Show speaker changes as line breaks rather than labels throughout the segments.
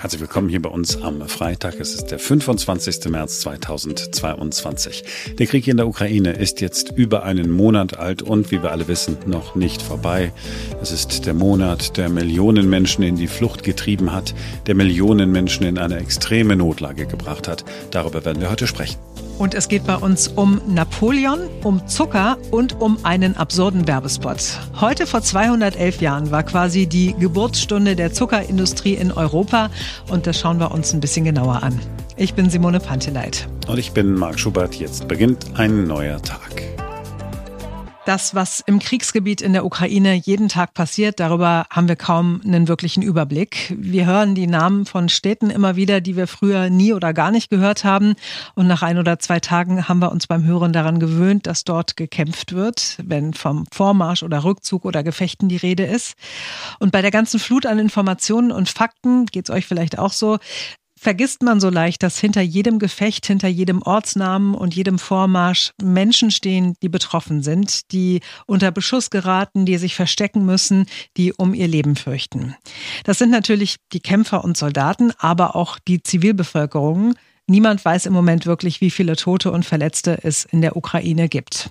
Herzlich willkommen hier bei uns am Freitag. Es ist der 25. März 2022. Der Krieg in der Ukraine ist jetzt über einen Monat alt und wie wir alle wissen, noch nicht vorbei. Es ist der Monat, der Millionen Menschen in die Flucht getrieben hat, der Millionen Menschen in eine extreme Notlage gebracht hat. Darüber werden wir heute sprechen.
Und es geht bei uns um Napoleon, um Zucker und um einen absurden Werbespot. Heute vor 211 Jahren war quasi die Geburtsstunde der Zuckerindustrie in Europa und das schauen wir uns ein bisschen genauer an. Ich bin Simone Panteleit.
Und ich bin Marc Schubert. Jetzt beginnt ein neuer Tag.
Das, was im Kriegsgebiet in der Ukraine jeden Tag passiert, darüber haben wir kaum einen wirklichen Überblick. Wir hören die Namen von Städten immer wieder, die wir früher nie oder gar nicht gehört haben. Und nach ein oder zwei Tagen haben wir uns beim Hören daran gewöhnt, dass dort gekämpft wird, wenn vom Vormarsch oder Rückzug oder Gefechten die Rede ist. Und bei der ganzen Flut an Informationen und Fakten geht es euch vielleicht auch so, vergisst man so leicht, dass hinter jedem Gefecht, hinter jedem Ortsnamen und jedem Vormarsch Menschen stehen, die betroffen sind, die unter Beschuss geraten, die sich verstecken müssen, die um ihr Leben fürchten. Das sind natürlich die Kämpfer und Soldaten, aber auch die Zivilbevölkerung, Niemand weiß im Moment wirklich, wie viele Tote und Verletzte es in der Ukraine gibt.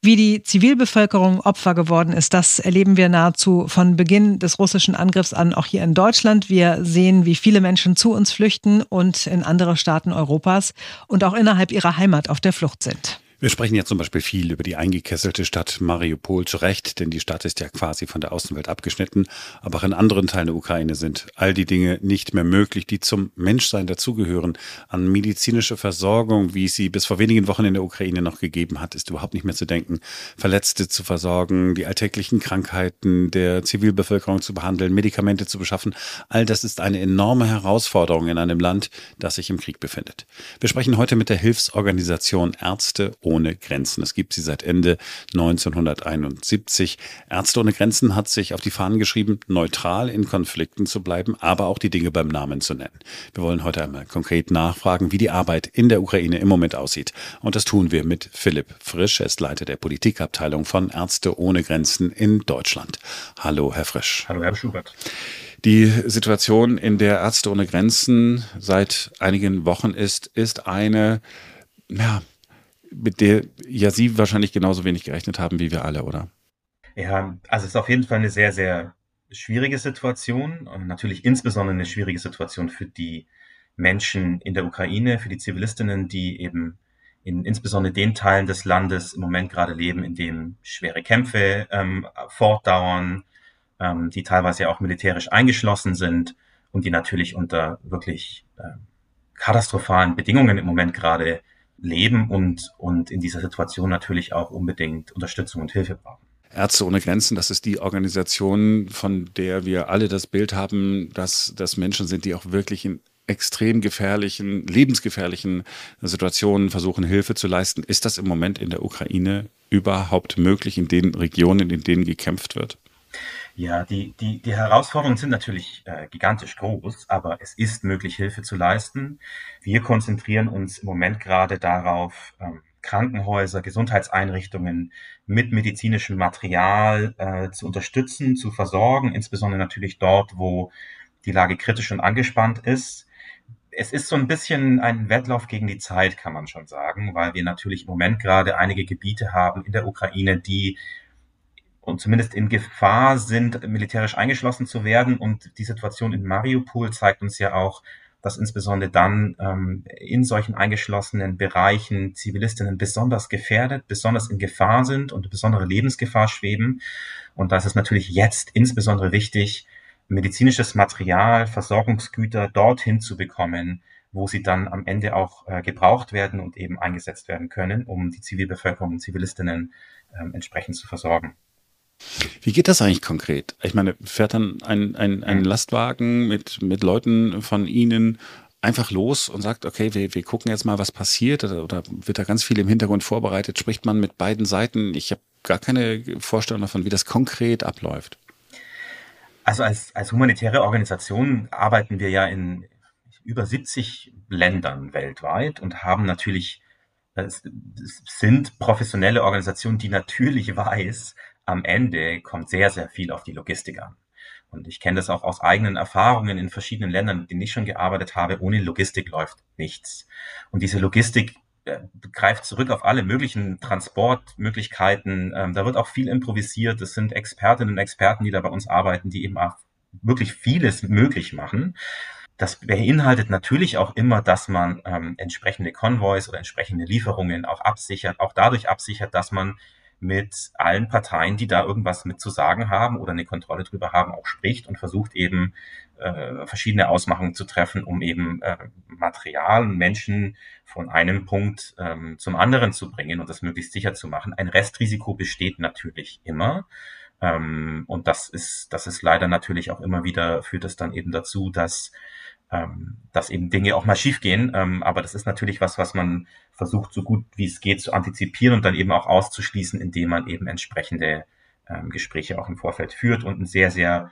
Wie die Zivilbevölkerung Opfer geworden ist, das erleben wir nahezu von Beginn des russischen Angriffs an, auch hier in Deutschland. Wir sehen, wie viele Menschen zu uns flüchten und in andere Staaten Europas und auch innerhalb ihrer Heimat auf der Flucht sind.
Wir sprechen ja zum Beispiel viel über die eingekesselte Stadt Mariupol zu Recht, denn die Stadt ist ja quasi von der Außenwelt abgeschnitten. Aber auch in anderen Teilen der Ukraine sind all die Dinge nicht mehr möglich, die zum Menschsein dazugehören. An medizinische Versorgung, wie es sie bis vor wenigen Wochen in der Ukraine noch gegeben hat, ist überhaupt nicht mehr zu denken. Verletzte zu versorgen, die alltäglichen Krankheiten der Zivilbevölkerung zu behandeln, Medikamente zu beschaffen. All das ist eine enorme Herausforderung in einem Land, das sich im Krieg befindet. Wir sprechen heute mit der Hilfsorganisation Ärzte ohne Grenzen. Es gibt sie seit Ende 1971. Ärzte ohne Grenzen hat sich auf die Fahnen geschrieben, neutral in Konflikten zu bleiben, aber auch die Dinge beim Namen zu nennen. Wir wollen heute einmal konkret nachfragen, wie die Arbeit in der Ukraine im Moment aussieht. Und das tun wir mit Philipp Frisch. Er ist Leiter der Politikabteilung von Ärzte ohne Grenzen in Deutschland. Hallo, Herr Frisch.
Hallo, Herr Schubert.
Die Situation, in der Ärzte ohne Grenzen seit einigen Wochen ist, ist eine, ja, mit der ja Sie wahrscheinlich genauso wenig gerechnet haben wie wir alle, oder?
Ja, also es ist auf jeden Fall eine sehr, sehr schwierige Situation und natürlich insbesondere eine schwierige Situation für die Menschen in der Ukraine, für die Zivilistinnen, die eben in insbesondere den Teilen des Landes im Moment gerade leben, in denen schwere Kämpfe ähm, fortdauern, ähm, die teilweise auch militärisch eingeschlossen sind und die natürlich unter wirklich äh, katastrophalen Bedingungen im Moment gerade leben und, und in dieser Situation natürlich auch unbedingt Unterstützung und Hilfe brauchen.
Ärzte ohne Grenzen, das ist die Organisation, von der wir alle das Bild haben, dass das Menschen sind, die auch wirklich in extrem gefährlichen, lebensgefährlichen Situationen versuchen, Hilfe zu leisten. Ist das im Moment in der Ukraine überhaupt möglich, in den Regionen, in denen gekämpft wird?
Ja, die, die, die Herausforderungen sind natürlich äh, gigantisch groß, aber es ist möglich, Hilfe zu leisten. Wir konzentrieren uns im Moment gerade darauf, ähm, Krankenhäuser, Gesundheitseinrichtungen mit medizinischem Material äh, zu unterstützen, zu versorgen, insbesondere natürlich dort, wo die Lage kritisch und angespannt ist. Es ist so ein bisschen ein Wettlauf gegen die Zeit, kann man schon sagen, weil wir natürlich im Moment gerade einige Gebiete haben in der Ukraine, die und zumindest in Gefahr sind, militärisch eingeschlossen zu werden. Und die Situation in Mariupol zeigt uns ja auch, dass insbesondere dann ähm, in solchen eingeschlossenen Bereichen Zivilistinnen besonders gefährdet, besonders in Gefahr sind und besondere Lebensgefahr schweben. Und da ist es natürlich jetzt insbesondere wichtig, medizinisches Material, Versorgungsgüter dorthin zu bekommen, wo sie dann am Ende auch äh, gebraucht werden und eben eingesetzt werden können, um die Zivilbevölkerung und Zivilistinnen ähm, entsprechend zu versorgen.
Wie geht das eigentlich konkret? Ich meine, fährt dann ein, ein, ein Lastwagen mit, mit Leuten von Ihnen einfach los und sagt, okay, wir, wir gucken jetzt mal, was passiert oder, oder wird da ganz viel im Hintergrund vorbereitet? Spricht man mit beiden Seiten? Ich habe gar keine Vorstellung davon, wie das konkret abläuft.
Also als, als humanitäre Organisation arbeiten wir ja in über 70 Ländern weltweit und haben natürlich, es sind professionelle Organisationen, die natürlich weiß, am Ende kommt sehr, sehr viel auf die Logistik an. Und ich kenne das auch aus eigenen Erfahrungen in verschiedenen Ländern, in denen ich schon gearbeitet habe. Ohne Logistik läuft nichts. Und diese Logistik äh, greift zurück auf alle möglichen Transportmöglichkeiten. Ähm, da wird auch viel improvisiert. Es sind Expertinnen und Experten, die da bei uns arbeiten, die eben auch wirklich vieles möglich machen. Das beinhaltet natürlich auch immer, dass man ähm, entsprechende Konvois oder entsprechende Lieferungen auch absichert, auch dadurch absichert, dass man mit allen Parteien, die da irgendwas mit zu sagen haben oder eine Kontrolle drüber haben, auch spricht und versucht eben äh, verschiedene Ausmachungen zu treffen, um eben äh, Material und Menschen von einem Punkt ähm, zum anderen zu bringen und das möglichst sicher zu machen. Ein Restrisiko besteht natürlich immer. Ähm, und das ist, das ist leider natürlich auch immer wieder, führt es dann eben dazu, dass ähm, dass eben Dinge auch mal schiefgehen. Ähm, aber das ist natürlich was, was man versucht, so gut wie es geht zu antizipieren und dann eben auch auszuschließen, indem man eben entsprechende ähm, Gespräche auch im Vorfeld führt und ein sehr, sehr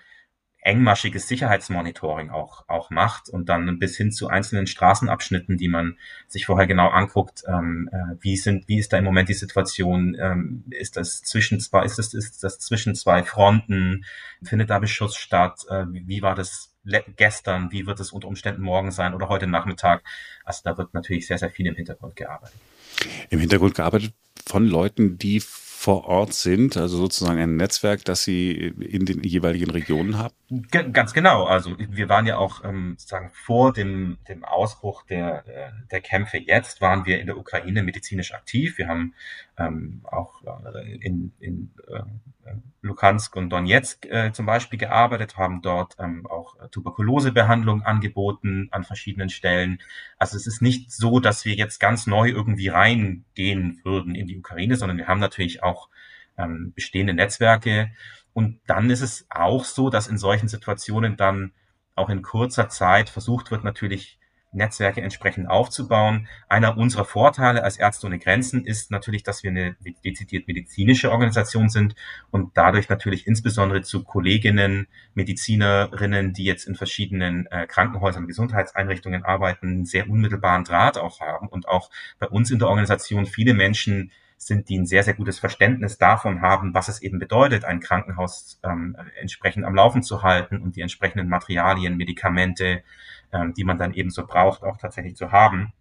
engmaschiges Sicherheitsmonitoring auch, auch macht und dann bis hin zu einzelnen Straßenabschnitten, die man sich vorher genau anguckt, ähm, äh, wie sind, wie ist da im Moment die Situation, ähm, ist das zwischen zwei, ist das, ist das zwischen zwei Fronten, findet da Beschuss statt, äh, wie, wie war das gestern, wie wird es unter Umständen morgen sein oder heute Nachmittag. Also da wird natürlich sehr, sehr viel im Hintergrund gearbeitet.
Im Hintergrund gearbeitet von Leuten, die vor Ort sind, also sozusagen ein Netzwerk, das Sie in den jeweiligen Regionen haben?
Ganz genau. Also wir waren ja auch ähm, sozusagen vor dem, dem Ausbruch der, äh, der Kämpfe jetzt, waren wir in der Ukraine medizinisch aktiv. Wir haben ähm, auch äh, in, in äh, Lukansk und Donetsk äh, zum Beispiel gearbeitet, haben dort ähm, auch Tuberkulosebehandlung angeboten an verschiedenen Stellen. Also es ist nicht so, dass wir jetzt ganz neu irgendwie reingehen würden in die Ukraine, sondern wir haben natürlich auch ähm, bestehende Netzwerke. Und dann ist es auch so, dass in solchen Situationen dann auch in kurzer Zeit versucht wird, natürlich Netzwerke entsprechend aufzubauen. Einer unserer Vorteile als Ärzte ohne Grenzen ist natürlich, dass wir eine dezidiert medizinische Organisation sind und dadurch natürlich insbesondere zu Kolleginnen, Medizinerinnen, die jetzt in verschiedenen äh, Krankenhäusern, Gesundheitseinrichtungen arbeiten, sehr unmittelbaren Draht auch haben und auch bei uns in der Organisation viele Menschen sind, die ein sehr, sehr gutes Verständnis davon haben, was es eben bedeutet, ein Krankenhaus ähm, entsprechend am Laufen zu halten und die entsprechenden Materialien, Medikamente, ähm, die man dann eben so braucht, auch tatsächlich zu haben.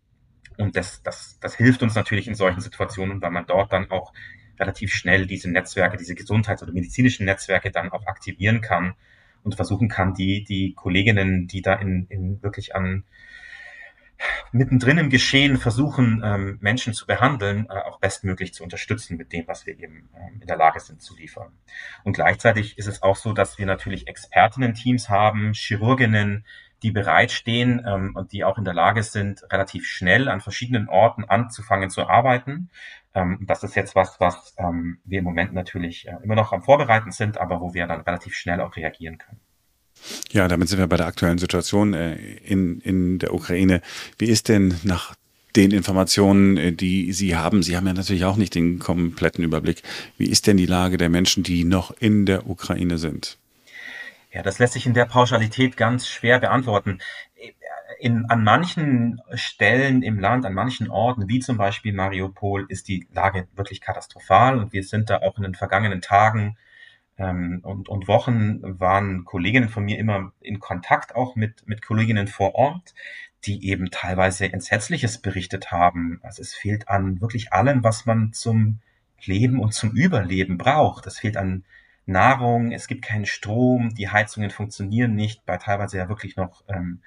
Und das, das, das hilft uns natürlich in solchen Situationen, weil man dort dann auch relativ schnell diese Netzwerke, diese Gesundheits- oder medizinischen Netzwerke dann auch aktivieren kann und versuchen kann, die, die Kolleginnen, die da in, in wirklich an mittendrin im Geschehen versuchen, ähm, Menschen zu behandeln, äh, auch bestmöglich zu unterstützen mit dem, was wir eben ähm, in der Lage sind zu liefern. Und gleichzeitig ist es auch so, dass wir natürlich Expertinnen-Teams haben, Chirurginnen, die bereitstehen ähm, und die auch in der Lage sind, relativ schnell an verschiedenen Orten anzufangen zu arbeiten. Ähm, das ist jetzt was, was ähm, wir im Moment natürlich äh, immer noch am Vorbereiten sind, aber wo wir dann relativ schnell auch reagieren können.
Ja, damit sind wir bei der aktuellen Situation äh, in, in der Ukraine. Wie ist denn nach den Informationen, äh, die Sie haben, Sie haben ja natürlich auch nicht den kompletten Überblick. Wie ist denn die Lage der Menschen, die noch in der Ukraine sind?
Ja, das lässt sich in der Pauschalität ganz schwer beantworten. In, an manchen Stellen im Land, an manchen Orten, wie zum Beispiel Mariupol, ist die Lage wirklich katastrophal und wir sind da auch in den vergangenen Tagen ähm, und, und Wochen waren Kolleginnen von mir immer in Kontakt auch mit, mit Kolleginnen vor Ort, die eben teilweise Entsetzliches berichtet haben. Also es fehlt an wirklich allem, was man zum Leben und zum Überleben braucht. Es fehlt an Nahrung, es gibt keinen Strom, die Heizungen funktionieren nicht, bei teilweise ja wirklich noch ähm,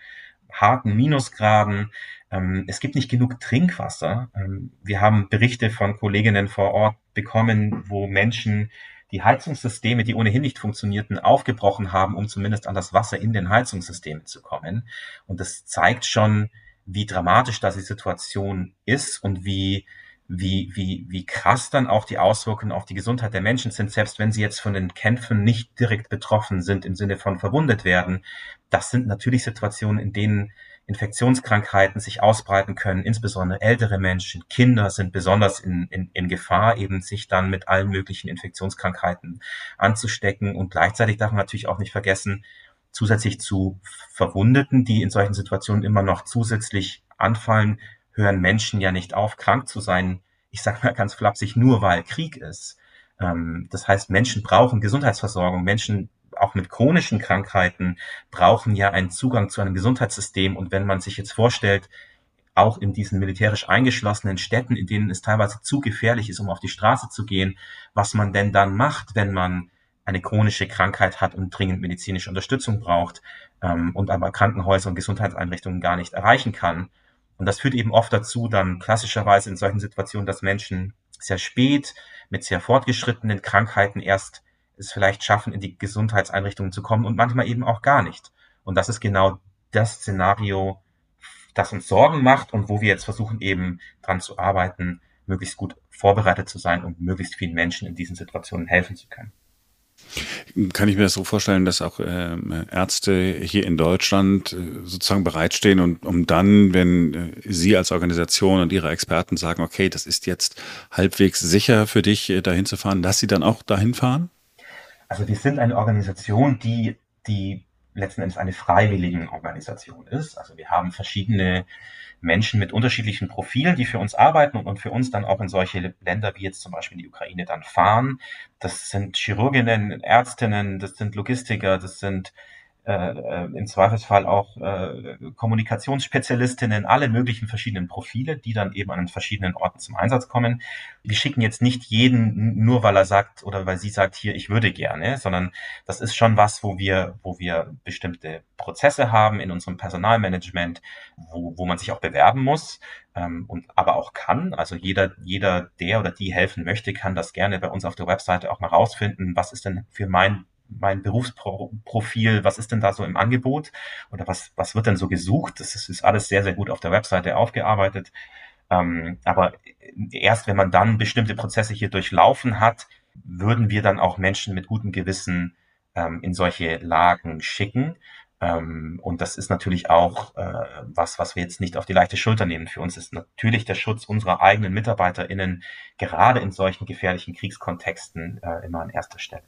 harten Minusgraden. Ähm, es gibt nicht genug Trinkwasser. Ähm, wir haben Berichte von Kolleginnen vor Ort bekommen, wo Menschen die Heizungssysteme, die ohnehin nicht funktionierten, aufgebrochen haben, um zumindest an das Wasser in den Heizungssystemen zu kommen. Und das zeigt schon, wie dramatisch da die Situation ist und wie wie, wie, wie krass dann auch die Auswirkungen auf die Gesundheit der Menschen sind, selbst wenn sie jetzt von den Kämpfen nicht direkt betroffen sind im Sinne von verwundet werden. Das sind natürlich Situationen, in denen Infektionskrankheiten sich ausbreiten können, insbesondere ältere Menschen, Kinder sind besonders in, in, in Gefahr, eben sich dann mit allen möglichen Infektionskrankheiten anzustecken. Und gleichzeitig darf man natürlich auch nicht vergessen, zusätzlich zu Verwundeten, die in solchen Situationen immer noch zusätzlich anfallen, hören Menschen ja nicht auf, krank zu sein. Ich sage mal ganz flapsig, nur weil Krieg ist. Ähm, das heißt, Menschen brauchen Gesundheitsversorgung. Menschen auch mit chronischen Krankheiten brauchen ja einen Zugang zu einem Gesundheitssystem. Und wenn man sich jetzt vorstellt, auch in diesen militärisch eingeschlossenen Städten, in denen es teilweise zu gefährlich ist, um auf die Straße zu gehen, was man denn dann macht, wenn man eine chronische Krankheit hat und dringend medizinische Unterstützung braucht ähm, und aber Krankenhäuser und Gesundheitseinrichtungen gar nicht erreichen kann. Und das führt eben oft dazu, dann klassischerweise in solchen Situationen, dass Menschen sehr spät mit sehr fortgeschrittenen Krankheiten erst es vielleicht schaffen, in die Gesundheitseinrichtungen zu kommen und manchmal eben auch gar nicht. Und das ist genau das Szenario, das uns Sorgen macht und wo wir jetzt versuchen eben dran zu arbeiten, möglichst gut vorbereitet zu sein, um möglichst vielen Menschen in diesen Situationen helfen zu können.
Kann ich mir das so vorstellen, dass auch äh, Ärzte hier in Deutschland äh, sozusagen bereitstehen und um dann, wenn äh, Sie als Organisation und Ihre Experten sagen, okay, das ist jetzt halbwegs sicher für dich, äh, dahin zu fahren, dass Sie dann auch dahin fahren?
Also wir sind eine Organisation, die, die letzten Endes eine freiwillige Organisation ist. Also wir haben verschiedene Menschen mit unterschiedlichen Profilen, die für uns arbeiten und, und für uns dann auch in solche Länder wie jetzt zum Beispiel die Ukraine dann fahren. Das sind Chirurginnen, Ärztinnen, das sind Logistiker, das sind äh, äh, im Zweifelsfall auch äh, Kommunikationsspezialistinnen, alle möglichen verschiedenen Profile, die dann eben an den verschiedenen Orten zum Einsatz kommen. Wir schicken jetzt nicht jeden nur, weil er sagt oder weil sie sagt, hier, ich würde gerne, sondern das ist schon was, wo wir, wo wir bestimmte Prozesse haben in unserem Personalmanagement, wo, wo man sich auch bewerben muss ähm, und aber auch kann. Also jeder, jeder, der oder die helfen möchte, kann das gerne bei uns auf der Webseite auch mal rausfinden. Was ist denn für mein mein Berufsprofil, was ist denn da so im Angebot oder was, was wird denn so gesucht? Das ist, ist alles sehr, sehr gut auf der Webseite aufgearbeitet. Ähm, aber erst wenn man dann bestimmte Prozesse hier durchlaufen hat, würden wir dann auch Menschen mit gutem Gewissen ähm, in solche Lagen schicken. Ähm, und das ist natürlich auch äh, was, was wir jetzt nicht auf die leichte Schulter nehmen. Für uns ist natürlich der Schutz unserer eigenen MitarbeiterInnen gerade in solchen gefährlichen Kriegskontexten äh, immer an erster Stelle.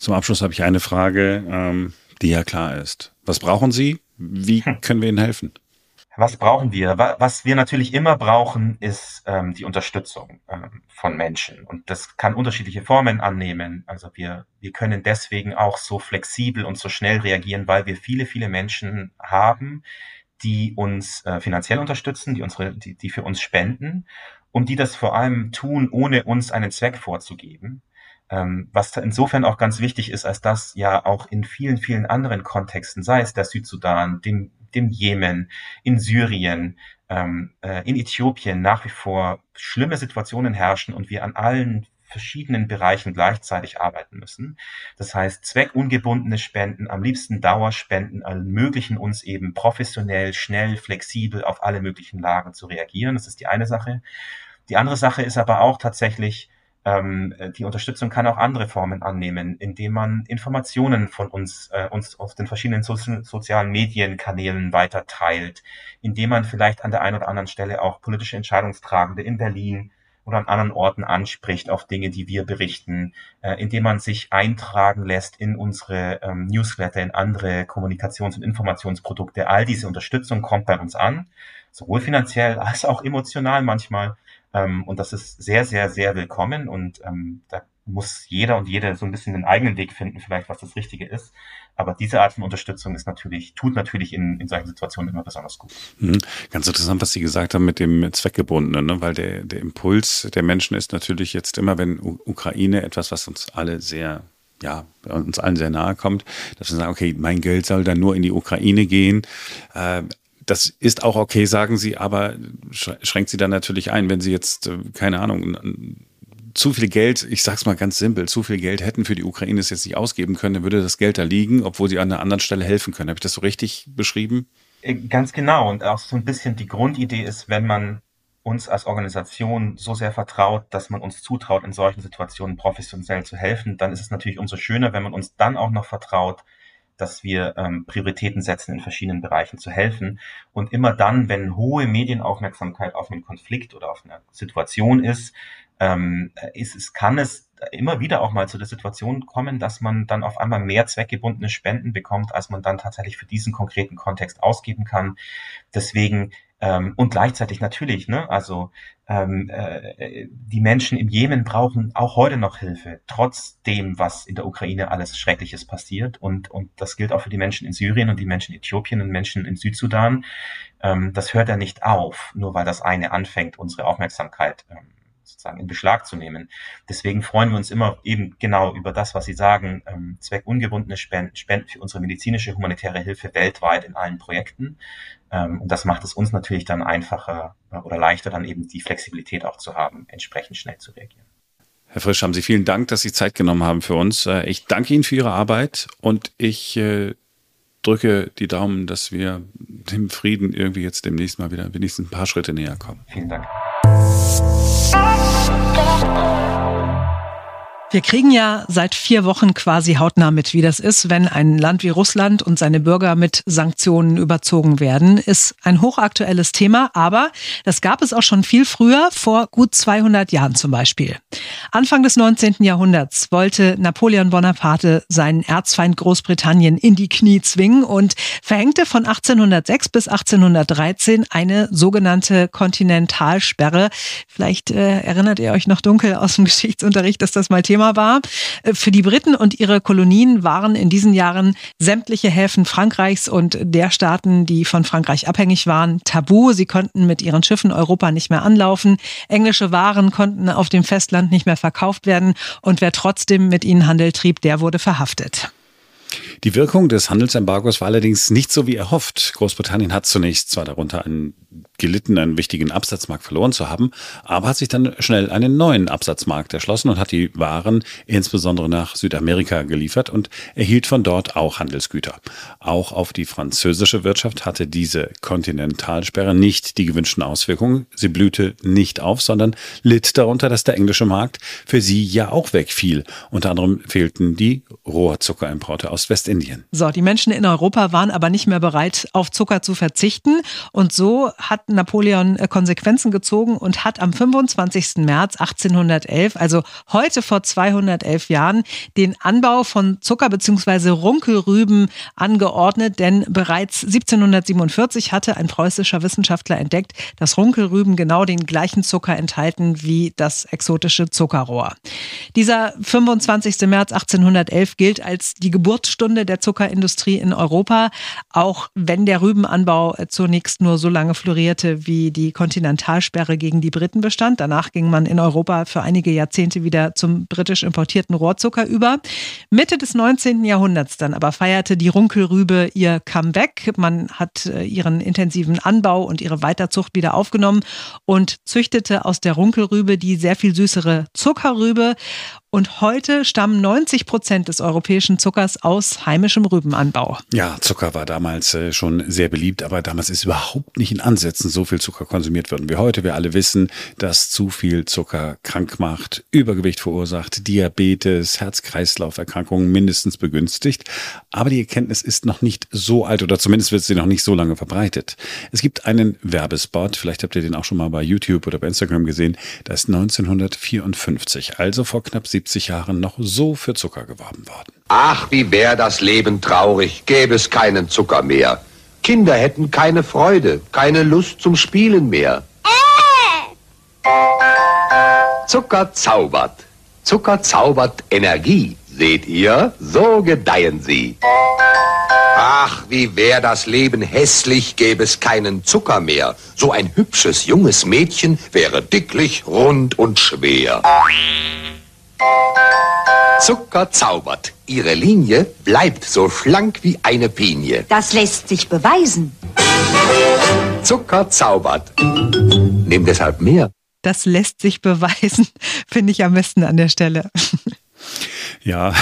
Zum Abschluss habe ich eine Frage, ähm, die ja klar ist. Was brauchen Sie? Wie hm. können wir Ihnen helfen?
Was brauchen wir? Was wir natürlich immer brauchen, ist ähm, die Unterstützung ähm, von Menschen. Und das kann unterschiedliche Formen annehmen. Also wir, wir können deswegen auch so flexibel und so schnell reagieren, weil wir viele, viele Menschen haben, die uns äh, finanziell unterstützen, die unsere, die, die für uns spenden und die das vor allem tun, ohne uns einen Zweck vorzugeben. Ähm, was insofern auch ganz wichtig ist, als dass ja auch in vielen, vielen anderen Kontexten, sei es der Südsudan, dem, dem Jemen, in Syrien, ähm, äh, in Äthiopien nach wie vor schlimme Situationen herrschen und wir an allen verschiedenen Bereichen gleichzeitig arbeiten müssen. Das heißt, zweckungebundene Spenden, am liebsten Dauerspenden, ermöglichen uns eben professionell, schnell, flexibel auf alle möglichen Lagen zu reagieren. Das ist die eine Sache. Die andere Sache ist aber auch tatsächlich, ähm, die Unterstützung kann auch andere Formen annehmen, indem man Informationen von uns, äh, uns auf den verschiedenen so sozialen Medienkanälen weiter teilt, indem man vielleicht an der einen oder anderen Stelle auch politische Entscheidungstragende in Berlin oder an anderen Orten anspricht auf Dinge, die wir berichten, äh, indem man sich eintragen lässt in unsere ähm, Newsletter, in andere Kommunikations- und Informationsprodukte. All diese Unterstützung kommt bei uns an, sowohl finanziell als auch emotional manchmal. Ähm, und das ist sehr, sehr, sehr willkommen und ähm, da muss jeder und jede so ein bisschen den eigenen Weg finden, vielleicht was das Richtige ist. Aber diese Art von Unterstützung ist natürlich, tut natürlich in, in solchen Situationen immer besonders gut.
Mhm. Ganz interessant, was Sie gesagt haben mit dem Zweckgebundenen, ne? weil der, der Impuls der Menschen ist natürlich jetzt immer, wenn U Ukraine etwas, was uns alle sehr ja, uns allen sehr nahe kommt, dass wir sagen, okay, mein Geld soll dann nur in die Ukraine gehen. Äh, das ist auch okay, sagen Sie, aber schränkt Sie dann natürlich ein, wenn Sie jetzt, äh, keine Ahnung, zu viel Geld, ich sag's mal ganz simpel, zu viel Geld hätten für die Ukraine es jetzt nicht ausgeben können, dann würde das Geld da liegen, obwohl sie an einer anderen Stelle helfen können. Habe ich das so richtig beschrieben?
Äh, ganz genau. Und auch so ein bisschen die Grundidee ist, wenn man uns als Organisation so sehr vertraut, dass man uns zutraut, in solchen Situationen professionell zu helfen, dann ist es natürlich umso schöner, wenn man uns dann auch noch vertraut, dass wir ähm, Prioritäten setzen, in verschiedenen Bereichen zu helfen. Und immer dann, wenn hohe Medienaufmerksamkeit auf einen Konflikt oder auf eine Situation ist, ähm, ist es, kann es immer wieder auch mal zu der Situation kommen, dass man dann auf einmal mehr zweckgebundene Spenden bekommt, als man dann tatsächlich für diesen konkreten Kontext ausgeben kann. Deswegen Ähm, und gleichzeitig natürlich, ne, also ähm, äh, die Menschen im Jemen brauchen auch heute noch Hilfe, trotz dem, was in der Ukraine alles Schreckliches passiert. Und, und das gilt auch für die Menschen in Syrien und die Menschen in Äthiopien und Menschen in Südsudan. Ähm, das hört ja nicht auf, nur weil das eine anfängt, unsere Aufmerksamkeit ähm, sozusagen in Beschlag zu nehmen. Deswegen freuen wir uns immer eben genau über das, was Sie sagen, ähm, zweckungebundene Spenden, Spenden für unsere medizinische humanitäre Hilfe weltweit in allen Projekten. Ähm, und das macht es uns natürlich dann einfacher äh, oder leichter, dann eben die Flexibilität auch zu haben, entsprechend schnell zu reagieren.
Herr Frisch, haben Sie vielen Dank, dass Sie Zeit genommen haben für uns. Äh, ich danke Ihnen für Ihre Arbeit und ich äh, drücke die Daumen, dass wir dem Frieden irgendwie jetzt demnächst mal wieder wenigstens ein paar Schritte näher kommen.
Vielen Dank. I don't know.
Wir kriegen ja seit vier Wochen quasi hautnah mit, wie das ist, wenn ein Land wie Russland und seine Bürger mit Sanktionen überzogen werden. Ist ein hochaktuelles Thema, aber das gab es auch schon viel früher, vor gut 200 Jahren zum Beispiel. Anfang des 19. Jahrhunderts wollte Napoleon Bonaparte seinen Erzfeind Großbritannien in die Knie zwingen und verhängte von 1806 bis 1813 eine sogenannte Kontinentalsperre. Vielleicht äh, erinnert ihr euch noch dunkel aus dem Geschichtsunterricht, dass das mal Thema Thema war. Äh, für die Briten und ihre Kolonien waren in diesen Jahren sämtliche Häfen Frankreichs und der Staaten, die von Frankreich abhängig waren, tabu. Sie konnten mit ihren Schiffen Europa nicht mehr anlaufen. Englische Waren konnten auf dem Festland nicht mehr verkauft werden und wer trotzdem mit ihnen Handel trieb, der wurde verhaftet.
Die Wirkung des Handelsembargos war allerdings nicht so wie erhofft. Großbritannien hat zunächst zwar darunter einen gelitten, einen wichtigen Absatzmarkt verloren zu haben, aber hat sich dann schnell einen neuen Absatzmarkt erschlossen und hat die Waren insbesondere nach Südamerika geliefert und erhielt von dort auch Handelsgüter. Auch auf die französische Wirtschaft hatte diese Kontinentalsperre nicht die gewünschten Auswirkungen. Sie blühte nicht auf, sondern litt darunter, dass der englische Markt für sie ja auch wegfiel. Unter anderem fehlten die Rohrzuckerimporte aus Westindien.
So, die Menschen in Europa waren aber nicht mehr bereit, auf Zucker zu verzichten und so hat Napoleon äh, Konsequenzen gezogen und hat am 25. März 1811, also heute vor 211 Jahren, den Anbau von Zucker bzw. Runkelrüben angeordnet, denn bereits 1747 hatte ein preußischer Wissenschaftler entdeckt, dass Runkelrüben genau den gleichen Zucker enthalten wie das exotische Zuckerrohr. Dieser 25. März 1811 gilt als die Geburtsstunde der Zuckerindustrie in Europa, auch wenn der Rübenanbau zunächst nur so lange florierte, wie die Kontinentalsperre gegen die Briten bestand. Danach ging man in Europa für einige Jahrzehnte wieder zum britisch importierten Rohrzucker über. Mitte des 19. Jahrhunderts dann aber feierte die Runkelrübe ihr Comeback. Man hat äh, ihren intensiven Anbau und ihre Weiterzucht wieder aufgenommen und züchtete aus der Runkelrübe die sehr viel süßere Zuckerrübe. Und heute stammen 90 Prozent des europäischen Zuckers aus heimischem Rübenanbau.
Ja, Zucker war damals äh, schon sehr beliebt, aber damals ist überhaupt nicht in Ansätzen so viel Zucker konsumiert worden wie heute. Wir alle wissen, dass zu viel Zucker krank macht, Übergewicht verursacht, Diabetes, Herz-Kreislauf-Erkrankungen mindestens begünstigt. Aber die Erkenntnis ist noch nicht so alt oder zumindest wird sie noch nicht so lange verbreitet. Es gibt einen Werbespot, vielleicht habt ihr den auch schon mal bei YouTube oder bei Instagram gesehen, da ist 1954, also vor knapp 70 Jahren noch so für Zucker geworben worden.
Ach, wie wär das Leben traurig, gäbe es keinen Zucker mehr. Kinder hätten keine Freude, keine Lust zum Spielen mehr. Zucker zaubert. Zucker zaubert Energie. Seht ihr, so gedeihen sie. Ach, wie wär das Leben hässlich, gäbe es keinen Zucker mehr. So ein hübsches junges Mädchen wäre dicklich, rund und schwer. Zucker zaubert. Ihre Linie bleibt so schlank wie eine Pinie.
Das lässt sich beweisen.
Zucker zaubert. Nimm deshalb mehr.
Das lässt sich beweisen, finde ich am besten an der Stelle.
Ja,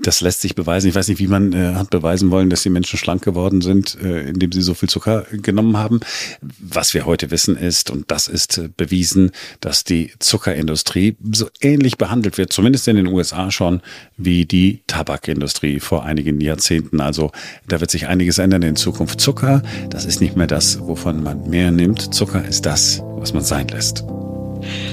das lässt sich beweisen. Ich weiß nicht, wie man äh, hat beweisen wollen, dass die Menschen schlank geworden sind, äh, indem sie so viel Zucker genommen haben. Was wir heute wissen ist, und das ist äh, bewiesen, dass die Zuckerindustrie so ähnlich behandelt wird, zumindest in den USA schon, wie die Tabakindustrie vor einigen Jahrzehnten. Also da wird sich einiges ändern in Zukunft. Zucker, das ist nicht mehr das, wovon man mehr nimmt. Zucker ist das, was man sein lässt.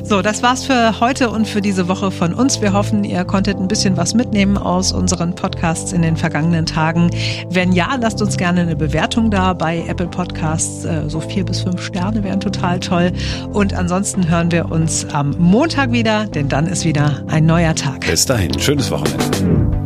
So, das war's für heute und für diese Woche von uns. Wir hoffen, ihr konntet ein bisschen was mitnehmen aus unseren Podcasts in den vergangenen Tagen. Wenn ja, lasst uns gerne eine Bewertung da bei Apple Podcasts. Äh, so vier bis fünf Sterne wären total toll. Und ansonsten hören wir uns am Montag wieder, denn dann ist wieder ein neuer Tag.
Bis dahin, schönes Wochenende.